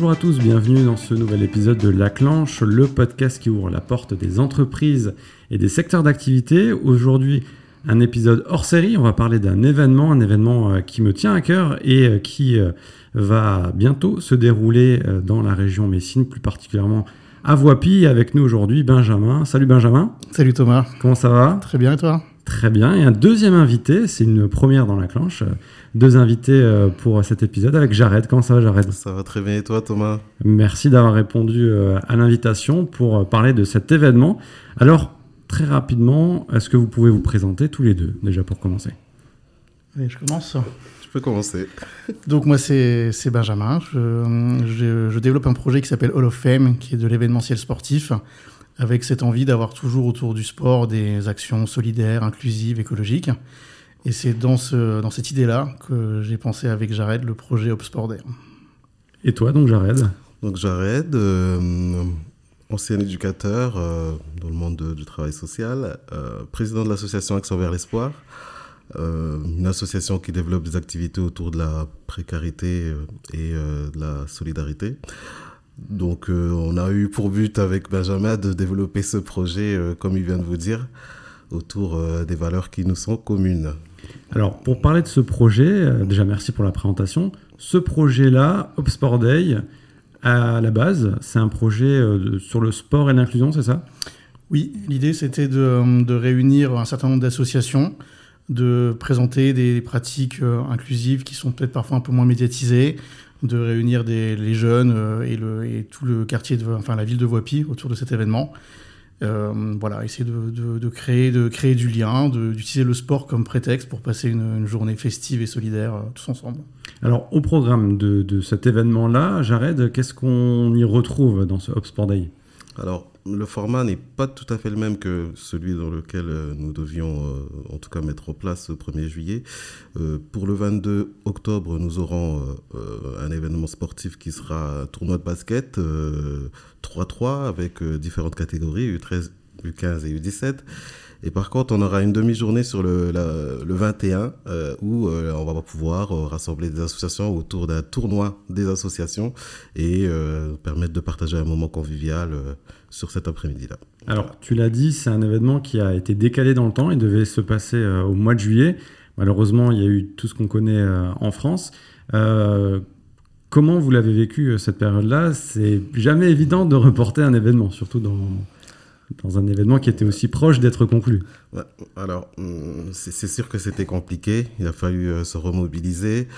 Bonjour à tous, bienvenue dans ce nouvel épisode de La Clanche, le podcast qui ouvre la porte des entreprises et des secteurs d'activité. Aujourd'hui, un épisode hors série, on va parler d'un événement, un événement euh, qui me tient à cœur et euh, qui euh, va bientôt se dérouler dans la région Messine, plus particulièrement à Voipy. Avec nous aujourd'hui, Benjamin. Salut Benjamin. Salut Thomas. Comment ça va? Très bien et toi? Très bien. Et un deuxième invité, c'est une première dans la clanche. Deux invités euh, pour cet épisode avec Jared. Comment ça va Jared? Ça va très bien et toi Thomas? Merci d'avoir répondu euh, à l'invitation pour euh, parler de cet événement. Alors, très rapidement, est-ce que vous pouvez vous présenter tous les deux, déjà pour commencer? Allez, je commence. Je peux commencer. Donc moi c'est Benjamin. Je, je, je, développe un projet qui s'appelle Hall of Fame, qui est de l'événementiel sportif avec cette envie d'avoir toujours autour du sport des actions solidaires, inclusives, écologiques. Et c'est dans, ce, dans cette idée-là que j'ai pensé avec Jared le projet Sport Day. Et toi donc Jared? Donc Jared, euh, ancien éducateur euh, dans le monde du travail social, euh, président de l'association Action vers l'espoir, une association qui développe des activités autour de la précarité et de la solidarité. Donc, euh, on a eu pour but avec Benjamin de développer ce projet, euh, comme il vient de vous dire, autour euh, des valeurs qui nous sont communes. Alors, pour parler de ce projet, déjà merci pour la présentation. Ce projet-là, Sport Day, à la base, c'est un projet sur le sport et l'inclusion, c'est ça? Oui, l'idée c'était de, de, réunir un certain nombre d'associations, de présenter des pratiques inclusives qui sont peut-être parfois un peu moins médiatisées, de réunir des, les jeunes euh, et, le, et, tout le quartier, de, enfin la ville de Voipy autour de cet événement. Euh, voilà, essayer de, de, créer, de créer du lien, d'utiliser le sport comme prétexte pour passer une, journée festive et solidaire euh, tous ensemble. Alors, au programme de, de cet événement-là, Jared, qu'est-ce qu'on y retrouve dans ce Hop Sport Day? Alors, le format n'est pas tout à fait le même que celui dans lequel euh, nous devions euh, en tout cas mettre en place le 1er juillet. Euh, pour le 22 octobre, nous aurons un événement sportif qui sera tournoi de basket 3-3 avec différentes catégories, U13, U15 et U17. Et par contre, on aura une demi-journée sur le, le 21 où on va pouvoir rassembler des associations autour d'un tournoi des associations et permettre de partager un moment convivial sur cet après-midi-là. Alors, tu l'as dit, c'est un événement qui a été décalé dans le temps. Il devait se passer euh, au mois de juillet. Malheureusement, il y a eu tout ce qu'on connaît euh, en France. Euh, comment vous l'avez vécu cette période-là? C'est jamais évident de reporter un événement, surtout dans, dans un événement qui était aussi proche d'être conclu. alors, hum, c'est sûr que c'était compliqué. Il a fallu se remobiliser.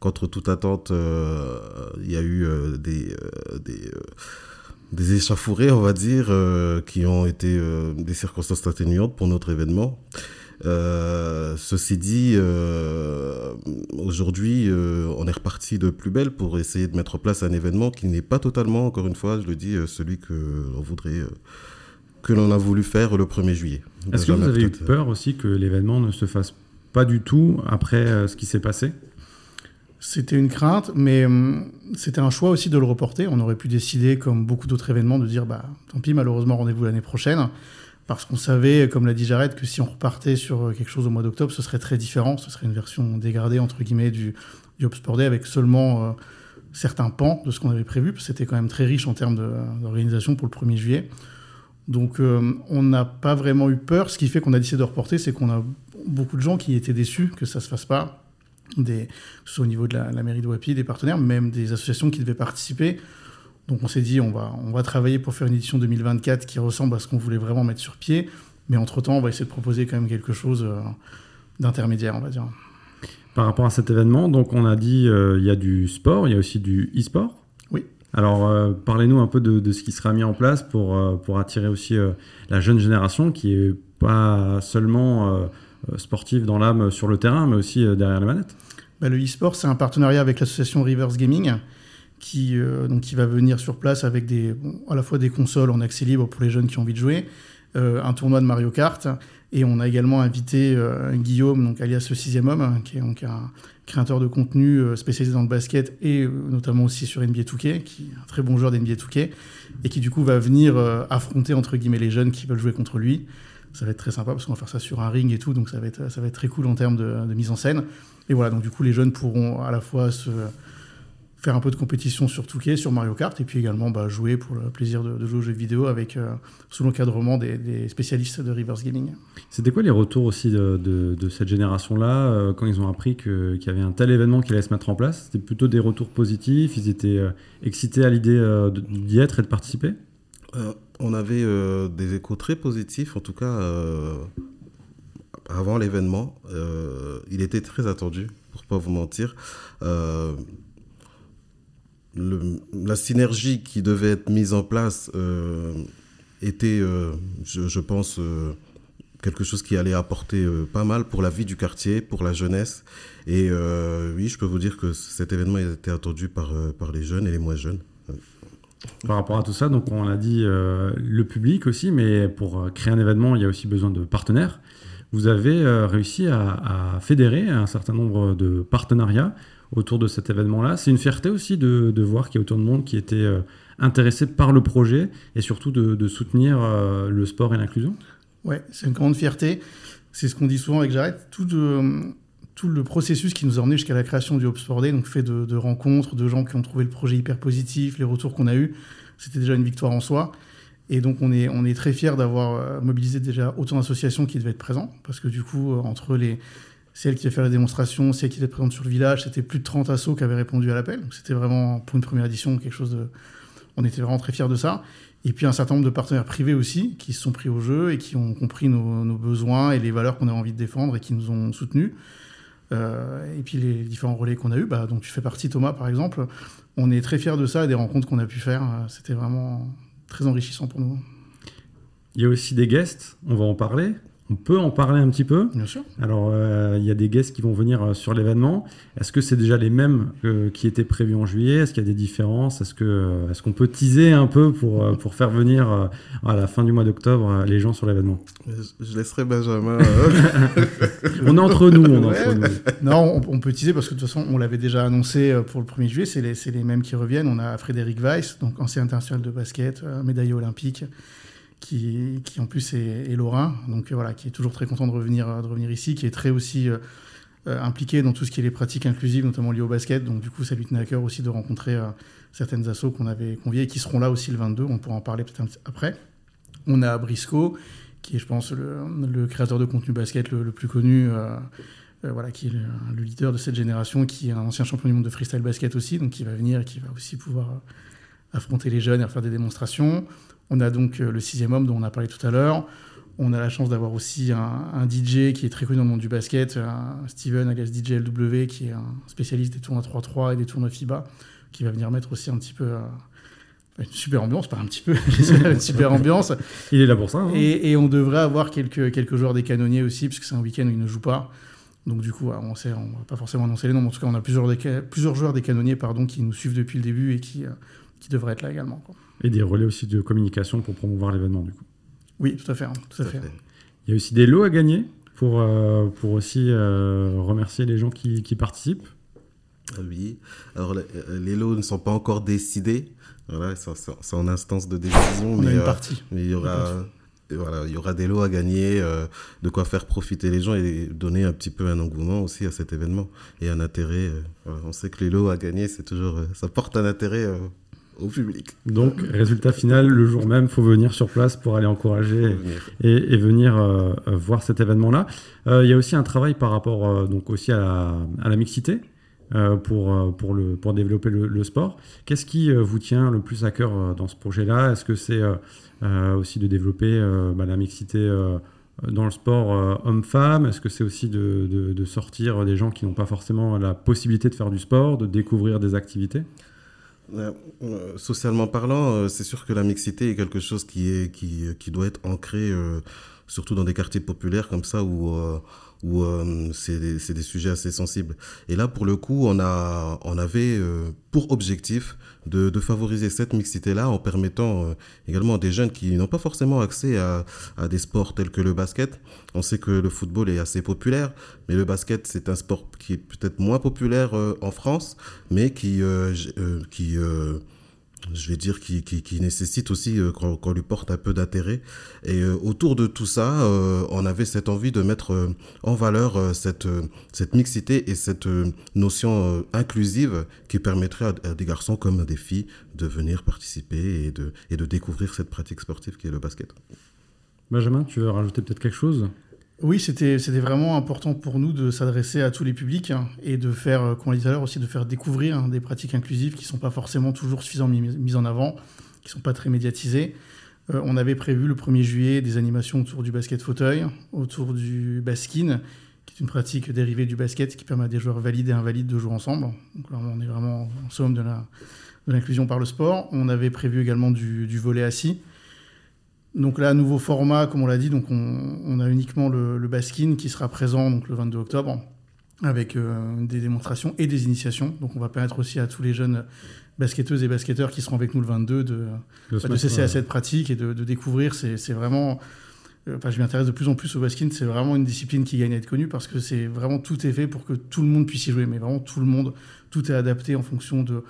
contre toute attente, il y a eu des, des des échafourées, on va dire, euh, qui ont été euh, des circonstances atténuantes pour notre événement. Euh, ceci dit, aujourd'hui, on est reparti de plus belle pour essayer de mettre en place un événement qui n'est pas totalement, encore une fois, je le dis, celui que l'on voudrait, que l'on a voulu faire le 1er juillet. Est-ce que vous avez eu peur aussi que l'événement ne se fasse pas du tout après ce qui s'est passé? C'était une crainte, mais hum, c'était un choix aussi de le reporter. On aurait pu décider, comme beaucoup d'autres événements, de dire bah tant pis, malheureusement, rendez-vous l'année prochaine. Parce qu'on savait, comme l'a dit Jared, que si on repartait sur quelque chose au mois d'octobre, ce serait très différent. Ce serait une version dégradée, entre guillemets, du, du Day avec seulement euh, certains pans de ce qu'on avait prévu. C'était quand même très riche en termes d'organisation pour le 1er juillet. Donc euh, on n'a pas vraiment eu peur. Ce qui fait qu'on a décidé de reporter, c'est qu'on a beaucoup de gens qui étaient déçus que ça se fasse pas des, soit au niveau de la, mairie de Wapi, des partenaires, même des associations qui devaient participer. Donc on s'est dit, on va, on va travailler pour faire une édition 2024 qui ressemble à ce qu'on voulait vraiment mettre sur pied. Mais entre-temps, on va essayer de proposer quand même quelque chose euh, d'intermédiaire, on va dire. Par rapport à cet événement, donc on a dit, euh, il y a du sport, il y a aussi du e-sport. Oui. Alors, euh, parlez-nous un peu de, de, ce qui sera mis en place pour, pour attirer aussi la jeune génération qui est pas seulement sportif dans l'âme sur le terrain, mais aussi derrière les manettes bah, Le e-sport, c'est un partenariat avec l'association Rivers Gaming qui, euh, donc, qui va venir sur place avec des, à la fois des consoles en accès libre pour les jeunes qui ont envie de jouer, un tournoi de Mario Kart, et on a également invité Guillaume, donc alias le sixième homme, qui est donc un créateur de contenu spécialisé dans le basket et notamment aussi sur NBA 2K, qui est un très bon joueur d'NBA 2K, et qui du coup va venir affronter entre guillemets les jeunes qui veulent jouer contre lui ça va être très sympa parce qu'on va faire ça sur un ring et tout, donc ça va être, ça va être très cool en termes de, mise en scène. Et voilà, donc du coup, les jeunes pourront à la fois se faire un peu de compétition sur Touquet, sur Mario Kart, et puis également bah, jouer pour le plaisir de, jouer aux jeux vidéo avec, sous l'encadrement des, spécialistes de Reverse Gaming. C'était quoi les retours aussi de, cette génération-là quand ils ont appris qu'il y avait un tel événement qui allait se mettre en place? C'était plutôt des retours positifs? Ils étaient excités à l'idée d'y être et de participer? On avait des échos très positifs, en tout cas avant l'événement. Euh, il était très attendu, pour pas vous mentir. Euh, la synergie qui devait être mise en place euh, était, je, pense, quelque chose qui allait apporter pas mal pour la vie du quartier, pour la jeunesse. Et oui, je peux vous dire que cet événement a été attendu par, par les jeunes et les moins jeunes. Par rapport à tout ça, donc on l'a dit, le public aussi, mais pour créer un événement, il y a aussi besoin de partenaires vous avez euh, réussi à, fédérer un certain nombre de partenariats autour de cet événement-là. C'est une fierté aussi de, voir qu'il y a autant de monde qui était euh, intéressé par le projet et surtout de, soutenir euh, le sport et l'inclusion. Ouais, c'est une grande fierté. C'est ce qu'on dit souvent avec Jared. Tout, tout le processus qui nous a emmené jusqu'à la création du Hop Sport Day, donc fait de, rencontres, de gens qui ont trouvé le projet hyper positif, les retours qu'on a eus, c'était déjà une victoire en soi. Et donc, on est, on est très fiers d'avoir euh, mobilisé déjà autant d'associations qui devaient être présentes, parce que du coup, euh, entre les, celles qui devaient faire les démonstrations, celles qui étaient présentes sur le village, c'était plus de 30 assos qui avaient répondu à l'appel. C'était vraiment, pour une première édition, quelque chose de. On était vraiment très fiers de ça. Et puis, un certain nombre de partenaires privés aussi, qui se sont pris au jeu et qui ont compris nos, nos besoins et les valeurs qu'on avait envie de défendre et qui nous ont soutenus. Euh, et puis les différents relais qu'on a eus, bah, donc tu fais partie Thomas par exemple, on est très fiers de ça et des rencontres qu'on a pu faire, c'était vraiment très enrichissant pour nous. Il y a aussi des guests, on va en parler. On peut en parler un petit peu. Bien sûr. Alors, euh, il y a des guests qui vont venir euh, sur l'événement. Est-ce que c'est déjà les mêmes euh, qui étaient prévus en juillet? Est-ce qu'il y a des différences? Est-ce qu'on est qu'on peut teaser un peu pour, pour faire venir à la fin du mois d'octobre les gens sur l'événement? Je, laisserai Benjamin. on est entre nous. On est entre nous. Non, on, peut teaser parce que de toute façon, on l'avait déjà annoncé pour le 1er juillet. C'est les, les, mêmes qui reviennent. On a Frédéric Weiss, donc ancien international de basket, médaillé olympique qui, en plus est, est, lorrain, donc voilà, qui est toujours très content de revenir, de revenir ici, qui est très aussi euh, euh, impliqué dans tout ce qui est les pratiques inclusives, notamment liées au basket. Donc du coup, ça lui tenait à cœur aussi de rencontrer euh, certaines assos qu'on avait conviées et qui seront là aussi le 22. On pourra en parler peut-être après. On a Briscoe, qui est, je pense, le, le créateur de contenu basket le, plus connu. voilà, qui est le, leader de cette génération, qui est un ancien champion du monde de freestyle basket aussi, donc qui va venir et qui va aussi pouvoir affronter les jeunes et faire des démonstrations. On a donc euh, le sixième homme dont on a parlé tout à l'heure. On a la chance d'avoir aussi un, DJ qui est très connu dans le monde du basket, Steven alias DJ LW, qui est un spécialiste des tournois 3-3 et des tournois FIBA, qui va venir mettre aussi un petit peu euh, une super ambiance, pas un petit peu, une super ambiance. Il est là pour ça. Hein. Et, on devrait avoir quelques, quelques joueurs des canonniers aussi, puisque c'est un week-end où ils ne jouent pas. Donc du coup, on sait, on va pas forcément annoncer les noms, mais en tout cas, on a plusieurs, plusieurs joueurs des canonniers pardon, qui nous suivent depuis le début et qui, euh, qui devraient être là également. Quoi. Et des relais aussi de communication pour promouvoir l'événement, du coup. Oui, tout à fait. Hein, tout, à fait. Il y a aussi des lots à gagner pour, euh, pour aussi euh, remercier les gens qui, qui participent. Oui, alors les, lots ne sont pas encore décidés. Voilà, c'est en instance de décision. On mais, a une partie. mais il y aura, voilà, il y aura des lots à gagner, de quoi faire profiter les gens et donner un petit peu un engouement aussi à cet événement et un intérêt. on sait que les lots à gagner, c'est toujours, ça porte un intérêt au public. Donc, résultat final, le jour même, faut venir sur place pour aller encourager et, venir euh, euh, voir cet événement-là. Euh, il y a aussi un travail par rapport donc aussi à la, mixité. pour, pour, le, pour développer le, sport. Qu'est-ce qui vous tient le plus à cœur dans ce projet-là? Est-ce que c'est aussi de développer bah, la mixité dans le sport homme-femme? Est-ce que c'est aussi de, de, sortir des gens qui n'ont pas forcément la possibilité de faire du sport, de découvrir des activités? Euh, euh, socialement parlant, euh, c'est sûr que la mixité est quelque chose qui, est, qui, qui doit être ancré, surtout dans des quartiers populaires comme ça, où où euh, c'est des, des, sujets assez sensibles. Et là, pour le coup, on, a, on avait euh, pour objectif de, de, favoriser cette mixité-là en permettant euh, également à des jeunes qui n'ont pas forcément accès à, à, des sports tels que le basket. On sait que le football est assez populaire, mais le basket, c'est un sport qui est peut-être moins populaire en France, mais qui, qui je vais dire, qui, qui, nécessite aussi euh, qu'on lui porte un peu d'intérêt. Et euh, autour de tout ça, euh, on avait cette envie de mettre en valeur cette, cette mixité et cette notion inclusive qui permettrait à, des garçons comme à des filles de venir participer et de, et de découvrir cette pratique sportive qui est le basket. Benjamin, tu veux rajouter peut-être quelque chose? Oui, c'était vraiment important pour nous de s'adresser à tous les publics hein, et de faire, euh, comme on l'a dit tout à l'heure, aussi de faire découvrir hein, des pratiques inclusives qui ne sont pas forcément toujours suffisamment mises en avant, qui ne sont pas très médiatisées. Euh, on avait prévu le 1er juillet des animations autour du basket fauteuil, autour du baskin, qui est une pratique dérivée du basket qui permet à des joueurs valides et invalides de jouer ensemble. Donc là, on est vraiment en somme de l'inclusion par le sport. On avait prévu également du, du volet assis donc là, nouveau format, comme on l'a dit, donc on, a uniquement le, le, Baskin qui sera présent donc le 22 octobre avec euh, des démonstrations et des initiations. Donc on va permettre aussi à tous les jeunes basketteuses et basketteurs qui seront avec nous le 22 de, de, bah, cesser à cette pratique et de, découvrir. C'est vraiment... Euh, enfin, je m'intéresse de plus en plus au baskin. C'est vraiment une discipline qui gagne à être connue parce que c'est vraiment tout est fait pour que tout le monde puisse y jouer. Mais vraiment tout le monde, tout est adapté en fonction de,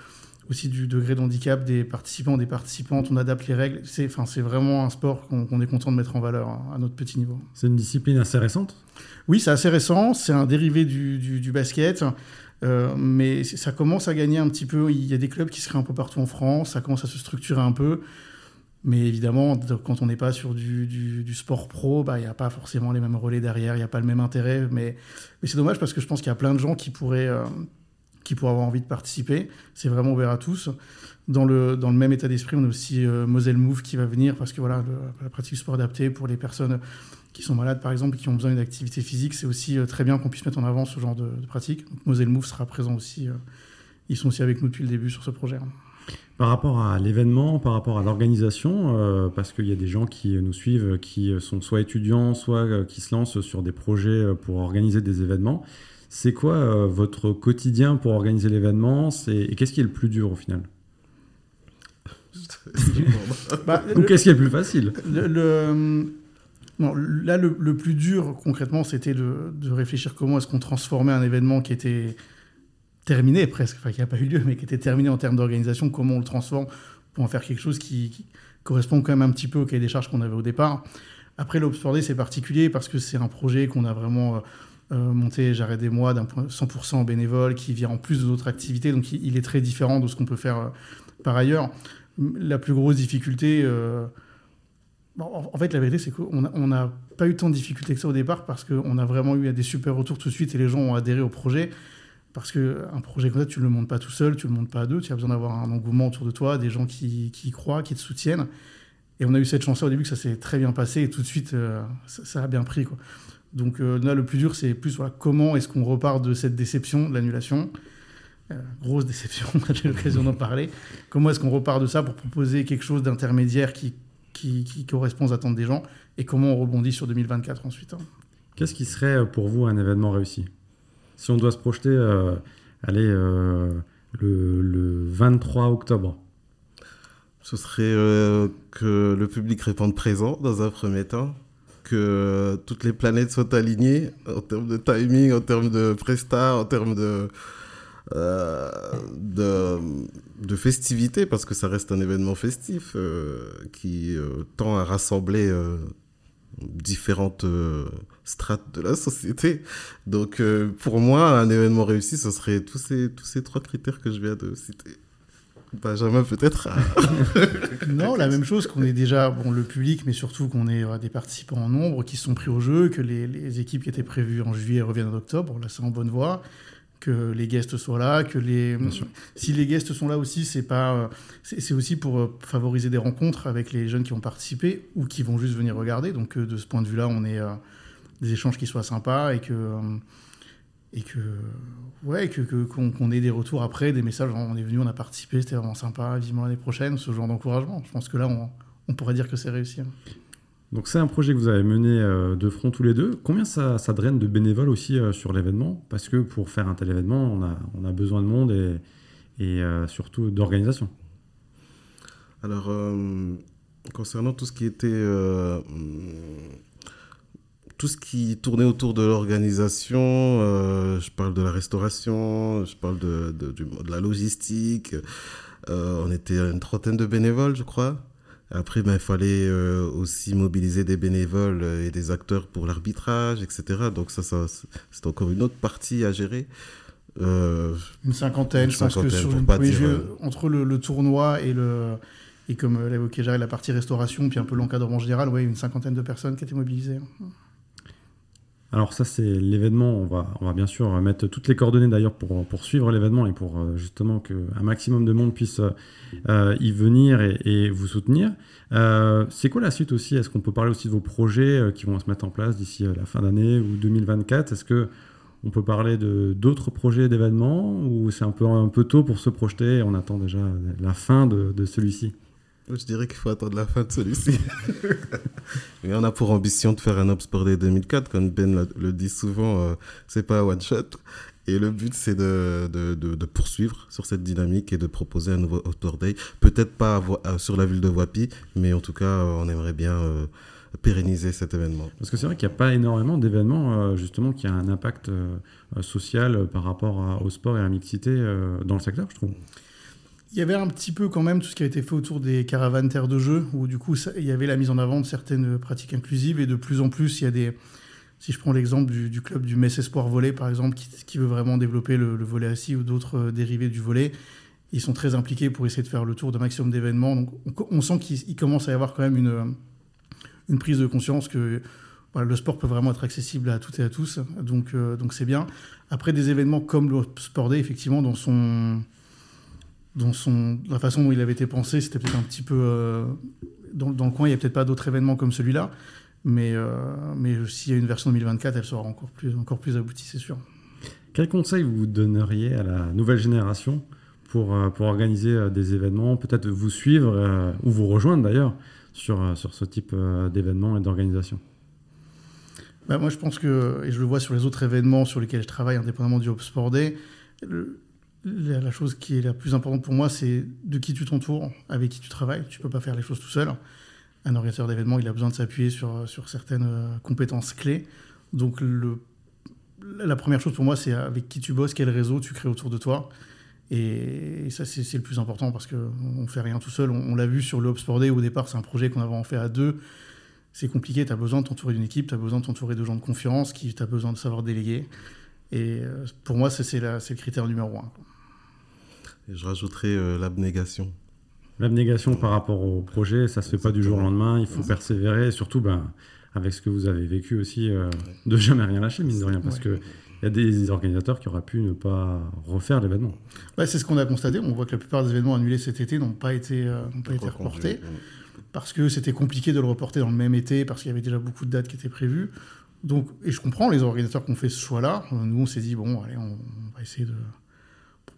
aussi du degré d'handicap des participants, des participantes. On adapte les règles. C'est, enfin, vraiment un sport qu'on, est content de mettre en valeur hein, à notre petit niveau. C'est une discipline assez récente? Oui, c'est assez récent. C'est un dérivé du, du, basket. Euh, mais ça commence à gagner un petit peu. Il y a des clubs qui se créent un peu partout en France. Ça commence à se structurer un peu. Mais évidemment, quand on n'est pas sur du, du sport pro, bah, il n'y a pas forcément les mêmes relais derrière, il n'y a pas le même intérêt. Mais, mais c'est dommage parce que je pense qu'il y a plein de gens qui pourraient, euh, qui pourraient avoir envie de participer. C'est vraiment ouvert à tous. Dans le, dans le même état d'esprit, on a aussi euh, Moselle Move qui va venir parce que voilà, la pratique sport adapté pour les personnes qui sont malades, par exemple, qui ont besoin d'une activité physique, c'est aussi euh, très bien qu'on puisse mettre en avant ce genre de, pratique. Moselle Move sera présent aussi. Euh, ils sont aussi avec nous depuis le début sur ce projet. Par rapport à l'événement, par rapport à l'organisation, parce qu'il y a des gens qui nous suivent, qui sont soit étudiants, soit qui se lancent sur des projets pour organiser des événements. C'est quoi euh, votre quotidien pour organiser l'événement? Et qu'est-ce qui est le plus dur au final? Bah, Ou qu'est-ce qui est le plus facile? le, Là, le, plus dur, concrètement, c'était de, réfléchir comment est-ce qu'on transformait un événement qui était terminé presque, enfin qui n'a pas eu lieu, mais qui était terminé en termes d'organisation, comment on le transforme pour en faire quelque chose qui, correspond quand même un petit peu au cahier des charges qu'on avait au départ. Après, l'Obsport c'est particulier parce que c'est un projet qu'on a vraiment... Euh, monter J'arrête des mois d'un 100% bénévole qui vient en plus d'autres activités. Donc il, est très différent de ce qu'on peut faire euh, par ailleurs. La plus grosse difficulté, euh, en fait la vérité c'est qu'on n'a pas eu tant de difficultés que ça au départ parce qu'on a vraiment eu des super retours tout de suite et les gens ont adhéré au projet. Parce qu'un projet comme ça, tu ne le montes pas tout seul, tu ne le montes pas à deux, tu as besoin d'avoir un engouement autour de toi, des gens qui, y croient, qui te soutiennent. Et on a eu cette chance au début que ça s'est très bien passé et tout de suite, ça, ça, a bien pris. Quoi. Donc euh, là, le plus dur, c'est plus voilà, comment est-ce qu'on repart de cette déception, de l'annulation. Euh, grosse déception, j'ai l'occasion d'en parler. Comment est-ce qu'on repart de ça pour proposer quelque chose d'intermédiaire qui, qui, correspond aux attentes des gens et comment on rebondit sur 2024 ensuite. Hein. Qu'est-ce qui serait euh, pour vous un événement réussi? Si on doit se projeter, allez, le, le, 23 octobre. Ce serait que le public réponde présent dans un premier temps, que toutes les planètes soient alignées en termes de timing, en termes de presta, en termes de, euh, de, festivité, parce que ça reste un événement festif euh, qui euh, tend à rassembler différentes strates de la société. Donc pour moi, un événement réussi, ce serait tous ces, tous ces trois critères que je viens de citer. Benjamin peut-être Non, la même chose qu'on est déjà bon, le public, mais surtout qu'on est des participants en nombre qui sont pris au jeu, que les, équipes qui étaient prévues en juillet reviennent en octobre. Là, c'est en bonne voie. Que les guests soient là, que les si les guests sont là aussi, c'est pas c'est aussi pour euh, favoriser des rencontres avec les jeunes qui vont participer ou qui vont juste venir regarder. Donc euh, de ce point de vue-là, on est euh, des échanges qui soient sympas et que et que ouais que qu'on ait des retours après des messages on est venu on a participé c'était vraiment sympa vivement l'année prochaine ce genre d'encouragement. Je pense que là on, on pourrait dire que c'est réussi hein. donc c'est un projet que vous avez mené euh, de front tous les deux. Combien ça, ça draine de bénévoles aussi euh, sur l'événement? Parce que pour faire un tel événement on a, on a besoin de monde et, et euh, surtout d'organisation. Alors concernant tout ce qui était tout ce qui tournait autour de l'organisation, euh, je parle de la restauration, je parle de, de, de la logistique, on était une trentaine de bénévoles, je crois. Après, ben, il fallait aussi mobiliser des bénévoles et des acteurs pour l'arbitrage, etc. Donc ça, ça c'est encore une autre partie à gérer. une cinquantaine, je pense que sur le premier jeu, entre le, le, tournoi et le, et comme euh, l'évoquait Jarry, la partie restauration, puis un peu l'encadrement général, ouais, une cinquantaine de personnes qui étaient mobilisées. Alors ça c'est l'événement, on va, bien sûr mettre toutes les coordonnées d'ailleurs pour, pour suivre l'événement et pour euh, justement qu'un maximum de monde puisse euh, y venir et, vous soutenir. c'est quoi la suite aussi? Est-ce qu'on peut parler aussi de vos projets qui vont se mettre en place d'ici la fin d'année ou 2024 Est-ce que on peut parler d'autres projets d'événements ou c'est un peu, un peu tôt pour se projeter et on attend déjà la fin de celui-ci? Je dirais qu'il faut attendre la fin de celui-ci. Mais on a pour ambition de faire un Sport Day 2004, comme Ben le dit souvent, euh, c'est pas un one shot. Et le but, c'est de, de, de, poursuivre sur cette dynamique et de proposer un nouveau Outdoor Day. Peut-être pas euh, sur la ville de Wapi, mais en tout cas, euh, on aimerait bien pérenniser cet événement. Parce que c'est vrai qu'il n'y a pas énormément d'événements, justement, qui ont un impact social par rapport au sport et à la mixité dans le secteur, je trouve. Il y avait un petit peu quand même tout ce qui a été fait autour des caravanes terres de jeu, où du coup il y avait la mise en avant de certaines pratiques inclusives, et de plus en plus il y a des... Si je prends l'exemple du, club du Metz Espoir Volley, par exemple, qui, veut vraiment développer le, volet assis ou d'autres euh, dérivés du volet, ils sont très impliqués pour essayer de faire le tour d'un maximum d'événements. Donc on, sent qu'il commence à y avoir quand même une, une prise de conscience que le sport peut vraiment être accessible à toutes et à tous. Donc euh, donc c'est bien. Après des événements comme le Sport Day, effectivement, dans son dans son, la façon dont il avait été pensé, c'était peut-être un petit peu. Euh, dans, le coin, il n'y a peut-être pas d'autres événements comme celui-là. Mais, euh, mais s'il y a une version 2024, elle sera encore plus, encore plus aboutie, c'est sûr. Quel conseil vous donneriez à la nouvelle génération pour, euh, pour organiser des événements, peut-être vous suivre ou vous rejoindre d'ailleurs sur, sur ce type d'événements et d'organisation? Bah, Moi, je pense que, et je le vois sur les autres événements sur lesquels je travaille, indépendamment du Hop Sport Day, le, la, chose qui est la plus importante pour moi, c'est de qui tu t'entoures, avec qui tu travailles. Tu peux pas faire les choses tout seul. Un organisateur d'événements, il a besoin de s'appuyer sur, sur certaines euh, compétences clés. Donc, la première chose pour moi, c'est avec qui tu bosses, quel réseau tu crées autour de toi. Et, ça, c'est le plus important parce qu'on ne fait rien tout seul. On, l'a vu sur le Hub Sport Day, au départ, c'est un projet qu'on avait en fait à deux. C'est compliqué, tu as besoin de t'entourer d'une équipe, tu as besoin de t'entourer de gens de confiance, tu as besoin de savoir déléguer. Et euh, pour moi, c'est le critère numéro un je rajouterai euh, l'abnégation. L'abnégation par rapport au projet, ça se fait pas du jour au lendemain. Il faut persévérer, et surtout ben, avec ce que vous avez vécu aussi, euh, de jamais rien lâcher, mine de rien, parce que il y a des organisateurs qui auraient pu ne pas refaire l'événement. c'est ce qu'on a constaté. On voit que la plupart des événements annulés cet été n'ont pas été, euh, pas été reportés. Parce que c'était compliqué de le reporter dans le même été, parce qu'il y avait déjà beaucoup de dates qui étaient prévues. Donc, et je comprends les organisateurs qui ont fait ce choix-là. Nous, on s'est dit, bon, allez, on va essayer de,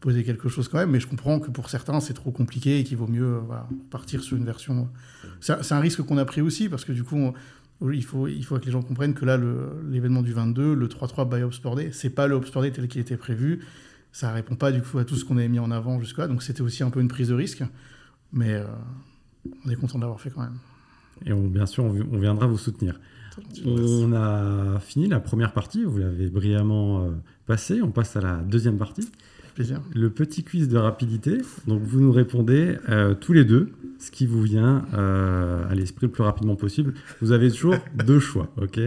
poser quelque chose quand même, mais je comprends que pour certains, c'est trop compliqué et qu'il vaut mieux euh, partir sur une version. C'est un risque qu'on a pris aussi, parce que du coup, il, faut, il faut que les gens comprennent que là, l'événement du 22, le 3-3 by Sport Day, c'est pas le Sport Day tel qu'il était prévu. Ça répond pas du coup à tout ce qu'on avait mis en avant jusque-là, donc c'était aussi un peu une prise de risque, mais euh, on est content de l'avoir fait quand même. Et on, bien sûr, on, viendra vous soutenir. On a fini la première partie, vous l'avez brillamment euh, passé, on passe à la deuxième partie. Le petit quiz de rapidité. Donc vous nous répondez euh, tous les deux ce qui vous vient euh, à l'esprit le plus rapidement possible. Vous avez toujours deux choix, ok?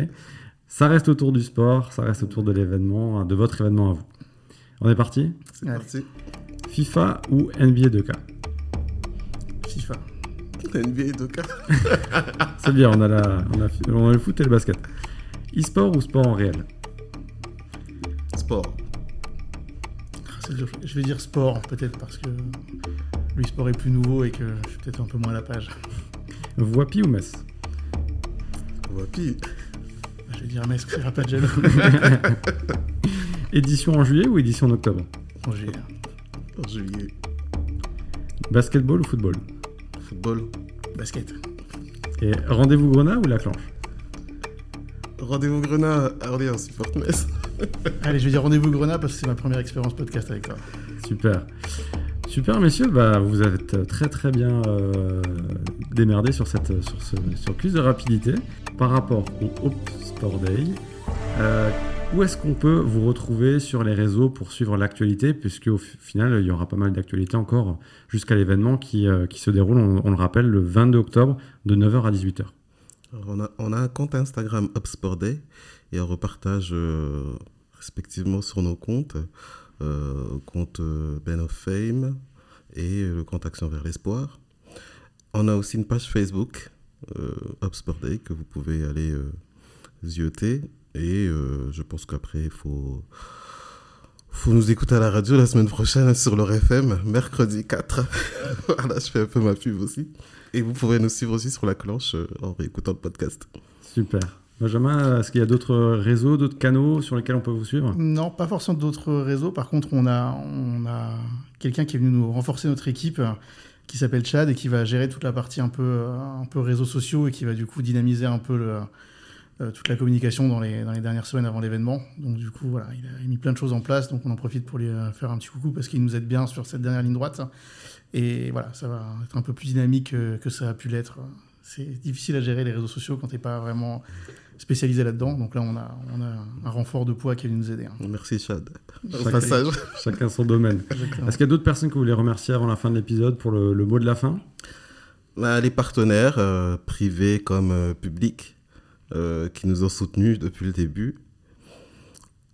Ça reste autour du sport, ça reste autour de l'événement, de votre événement à vous. On est parti? C'est parti. FIFA ou NBA 2K FIFA. NBA 2K C'est bien, on a, la, on, a, on a le foot et le basket. E-sport ou sport en réel? Sport. Je vais dire sport, peut-être parce que le sport est plus nouveau et que je suis peut-être un peu moins à la page. Voipi ou Metz Voipi. Je vais dire Metz, c'est pas de édition en juillet ou édition en octobre? En juillet. En juillet. Basketball ou football? Football. Basket. Et rendez-vous Grenat ou la clanche? Rendez-vous Grenat, Orléans, supporte Metz. Allez, je vais dire rendez-vous Grenat parce que c'est ma première expérience podcast avec toi. Super. Super, messieurs, bah, vous êtes très très bien euh, démerdés sur, cette, sur de rapidité par rapport au Hope Sport Day. Euh, Où est-ce qu'on peut vous retrouver sur les réseaux pour suivre l'actualité? Puisque au final, il y aura pas mal d'actualités encore jusqu'à l'événement qui, euh, qui, se déroule, on, le rappelle, le 22 octobre de 9h à 18h. On, a, un compte Instagram Upsport Day et on repartage euh, respectivement sur nos comptes, euh, compte Ben of Fame et le compte Action vers l'espoir. On a aussi une page Facebook, Upsport Day, que vous pouvez aller zioter. Et euh, je pense qu'après, il faut, faut nous écouter à la radio la semaine prochaine sur leur FM, mercredi 4. voilà, je fais un peu ma pub aussi. Et vous pourrez nous suivre aussi sur la cloche euh, en réécoutant le podcast. Super. Benjamin, est-ce qu'il y a d'autres réseaux, d'autres canaux sur lesquels on peut vous suivre? Non, pas forcément d'autres réseaux. Par contre, on a, on a quelqu'un qui est venu nous renforcer notre équipe euh, qui s'appelle Chad et qui va gérer toute la partie un peu, un peu réseaux sociaux et qui va du coup dynamiser un peu le, euh, toute la communication dans les, dans les dernières semaines avant l'événement. Donc du coup, voilà, il a mis plein de choses en place. Donc on en profite pour lui euh, faire un petit coucou parce qu'il nous aide bien sur cette dernière ligne droite. Et voilà, ça va être un peu plus dynamique que, ça a pu l'être. C'est difficile à gérer les réseaux sociaux quand tu n'es pas vraiment spécialisé là-dedans. Donc là, on a, on a un renfort de poids qui vient nous aider. Hein. Merci Chad. Au passage. Chacun son domaine. Est-ce qu'il y a d'autres personnes que vous voulez remercier avant la fin de l'épisode pour le, mot de la fin? Bah, Les partenaires, euh, privés comme publics. Euh, qui nous ont soutenus depuis le début.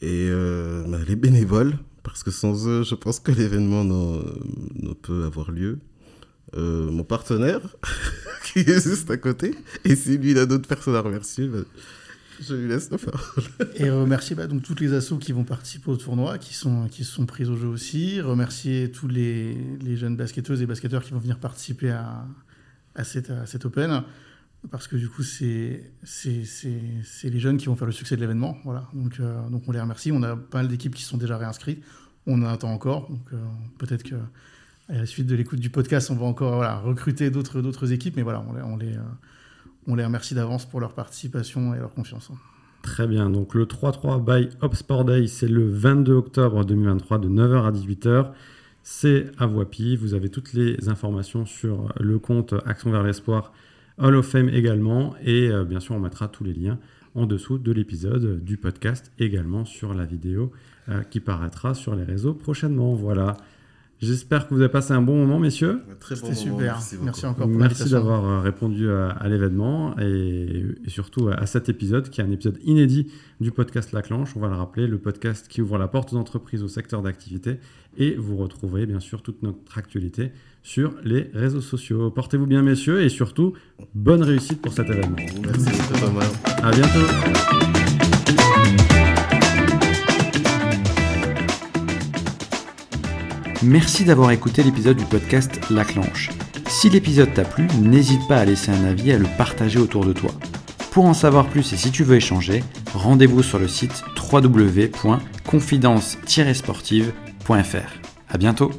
Et euh, bah, les bénévoles, parce que sans eux, je pense que l'événement ne peut avoir lieu. Euh, mon partenaire, qui est juste à côté, et si lui il a d'autres personnes à remercier, bah, je lui laisse le faire. et remercier bah, donc toutes les assos qui vont participer au tournoi, qui sont, qui sont prises au jeu aussi. Remercier tous les, jeunes basketteuses et basketteurs qui vont venir participer à, cette, à cette Open parce que du coup, c'est les jeunes qui vont faire le succès de l'événement. Voilà. Donc, euh, donc on les remercie. On a pas mal d'équipes qui sont déjà réinscrites. On en attend encore. Donc euh, peut-être que à la suite de l'écoute du podcast, on va encore voilà, recruter d'autres équipes. Mais voilà, on les, on les, euh, on les remercie d'avance pour leur participation et leur confiance. Très bien. Donc le 3-3 by Sport Day, c'est le 22 octobre 2023 de 9h à 18h. C'est à Voipy. Vous avez toutes les informations sur le compte Action vers l'espoir Hall of Fame également. Et euh, bien sûr, on mettra tous les liens en dessous de l'épisode du podcast, également sur la vidéo euh, qui paraîtra sur les réseaux prochainement. Voilà. J'espère que vous avez passé un bon moment, messieurs. C'était super. Merci, encore. merci d'avoir euh, répondu à, l'événement et, surtout à, cet épisode qui est un épisode inédit du podcast La Clanche. On va le rappeler, le podcast qui ouvre la porte aux entreprises au secteur d'activité. Et vous retrouverez bien sûr toute notre actualité sur les réseaux sociaux. Portez-vous bien, messieurs, et surtout, bonne réussite pour cet événement. Merci, mal. À bientôt. Merci d'avoir écouté l'épisode du podcast La Clanche. Si l'épisode t'a plu, n'hésite pas à laisser un avis et à le partager autour de toi. Pour en savoir plus et si tu veux échanger, rendez-vous sur le site www.confidence-sportive.fr. À bientôt